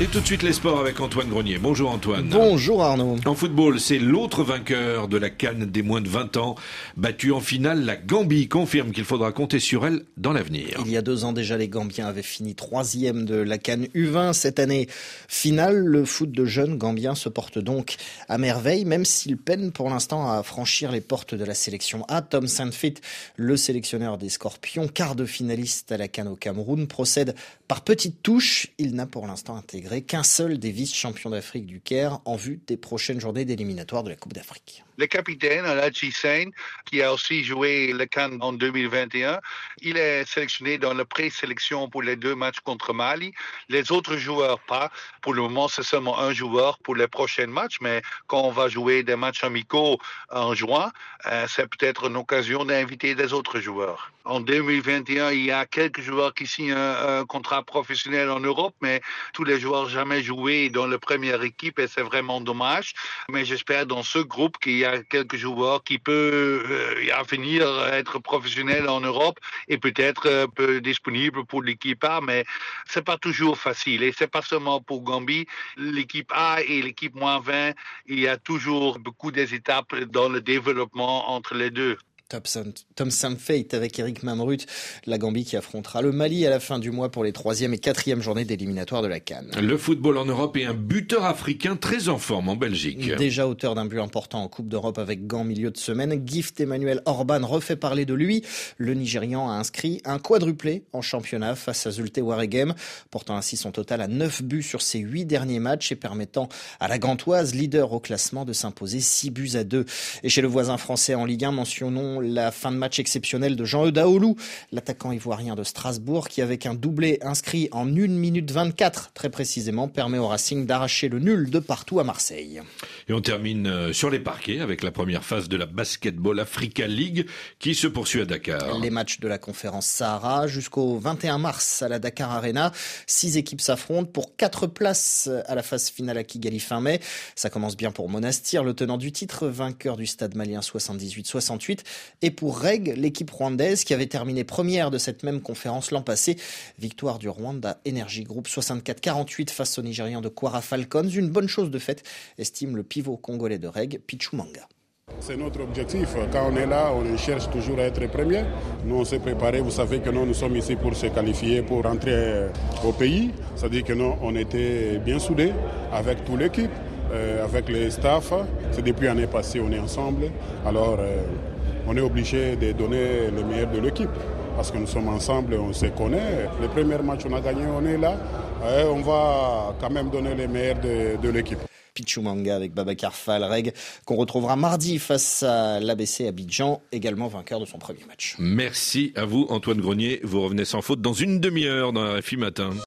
Et tout de suite les sports avec Antoine Grenier. Bonjour Antoine. Bonjour Arnaud. En football, c'est l'autre vainqueur de la Cannes des moins de 20 ans. Battu en finale, la Gambie confirme qu'il faudra compter sur elle dans l'avenir. Il y a deux ans déjà, les Gambiens avaient fini troisième de la Cannes U20. Cette année, finale, le foot de jeunes Gambiens se porte donc à merveille, même s'il peine pour l'instant à franchir les portes de la sélection A. Tom Saintfit, le sélectionneur des Scorpions, quart de finaliste à la Cannes au Cameroun, procède par petites touches. Il n'a pour l'instant intégré qu'un seul des vice-champions d'Afrique du Caire en vue des prochaines journées d'éliminatoire de la Coupe d'Afrique. Le capitaine, Aladji Sain, qui a aussi joué le Cannes en 2021, il est sélectionné dans la pré-sélection pour les deux matchs contre Mali. Les autres joueurs pas. Pour le moment, c'est seulement un joueur pour les prochains matchs, mais quand on va jouer des matchs amicaux en juin, euh, c'est peut-être une occasion d'inviter des autres joueurs. En 2021, il y a quelques joueurs qui signent un, un contrat professionnel en Europe, mais tous les joueurs jamais joué dans la première équipe et c'est vraiment dommage. Mais j'espère dans ce groupe qu'il y a quelques joueurs qui peuvent euh, venir être professionnels en Europe et peut-être euh, peu disponibles pour l'équipe A, mais c'est pas toujours facile. Et c'est pas seulement pour Gambie. L'équipe A et l'équipe moins 20, il y a toujours beaucoup des étapes dans le développement entre les deux. Tom Fate avec Eric Mamrut, la Gambie qui affrontera le Mali à la fin du mois pour les troisième et quatrième journées d'éliminatoire de la Cannes. Le football en Europe est un buteur africain très en forme en Belgique. Déjà auteur d'un but important en Coupe d'Europe avec Gand milieu de semaine, Gift Emmanuel Orban refait parler de lui. Le Nigérian a inscrit un quadruplé en championnat face à Zulte Waregem, portant ainsi son total à 9 buts sur ses 8 derniers matchs et permettant à la Gantoise, leader au classement, de s'imposer 6 buts à 2. Et chez le voisin français en Ligue 1, mentionnons la fin de match exceptionnelle de Jean Eudaoulou, l'attaquant ivoirien de Strasbourg, qui avec un doublé inscrit en 1 minute 24, très précisément, permet au Racing d'arracher le nul de partout à Marseille. Et on termine euh, sur les parquets avec la première phase de la Basketball Africa League qui se poursuit à Dakar. Les matchs de la conférence Sahara jusqu'au 21 mars à la Dakar Arena. Six équipes s'affrontent pour quatre places à la phase finale à Kigali fin mai. Ça commence bien pour Monastir, le tenant du titre, vainqueur du stade malien 78-68 et pour Reg, l'équipe rwandaise qui avait terminé première de cette même conférence l'an passé. Victoire du Rwanda Energy Group 64-48 face au Nigérian de Kwara Falcons. Une bonne chose de fait, estime le C'est notre objectif. Quand on est là, on cherche toujours à être premier. Nous, on s'est préparé. Vous savez que nous, nous sommes ici pour se qualifier, pour rentrer au pays. C'est-à-dire que nous, on était bien soudés avec toute l'équipe, euh, avec les staffs. C'est depuis l'année passée, on est ensemble. Alors, euh, on est obligé de donner le meilleur de l'équipe. Parce que nous sommes ensemble, on se connaît. Le premier match, on a gagné, on est là. Et on va quand même donner le meilleur de, de l'équipe. Pichumanga avec Babacar Falreg, qu'on retrouvera mardi face à l'ABC Abidjan, également vainqueur de son premier match. Merci à vous, Antoine Grenier. Vous revenez sans faute dans une demi-heure dans la RFI Matin.